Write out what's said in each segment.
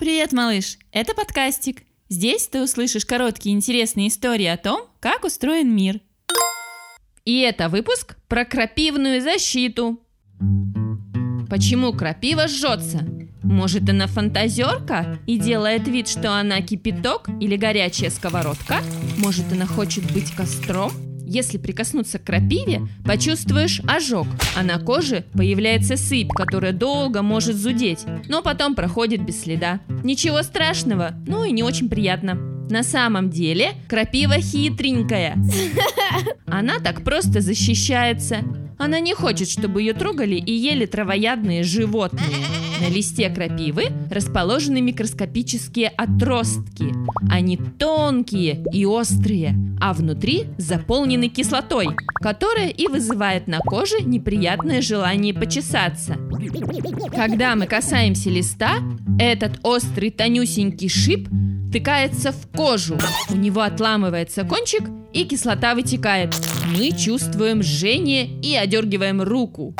Привет, малыш! Это подкастик. Здесь ты услышишь короткие интересные истории о том, как устроен мир. И это выпуск про крапивную защиту. Почему крапива жжется? Может, она фантазерка и делает вид, что она кипяток или горячая сковородка? Может, она хочет быть костром? Если прикоснуться к крапиве, почувствуешь ожог, а на коже появляется сыпь, которая долго может зудеть, но потом проходит без следа. Ничего страшного, ну и не очень приятно. На самом деле крапива хитренькая. Она так просто защищается. Она не хочет, чтобы ее трогали и ели травоядные животные. На листе крапивы расположены микроскопические отростки. Они тонкие и острые, а внутри заполнены кислотой, которая и вызывает на коже неприятное желание почесаться. Когда мы касаемся листа, этот острый тонюсенький шип втыкается в кожу. У него отламывается кончик, и кислота вытекает. Мы чувствуем жжение и одергиваем руку.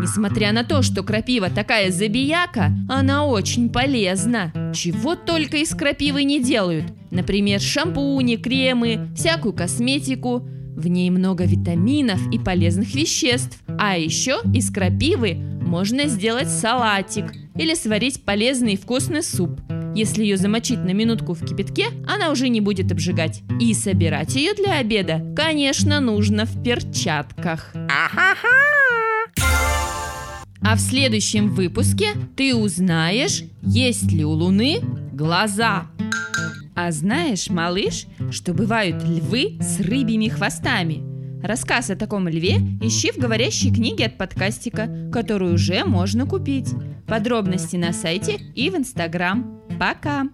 Несмотря на то, что крапива такая забияка, она очень полезна. Чего только из крапивы не делают. Например, шампуни, кремы, всякую косметику. В ней много витаминов и полезных веществ. А еще из крапивы можно сделать салатик или сварить полезный и вкусный суп. Если ее замочить на минутку в кипятке, она уже не будет обжигать. И собирать ее для обеда, конечно, нужно в перчатках. А в следующем выпуске ты узнаешь, есть ли у Луны глаза. А знаешь, малыш, что бывают львы с рыбьими хвостами? Рассказ о таком льве ищи в говорящей книге от подкастика, которую уже можно купить. Подробности на сайте и в Инстаграм. Пока!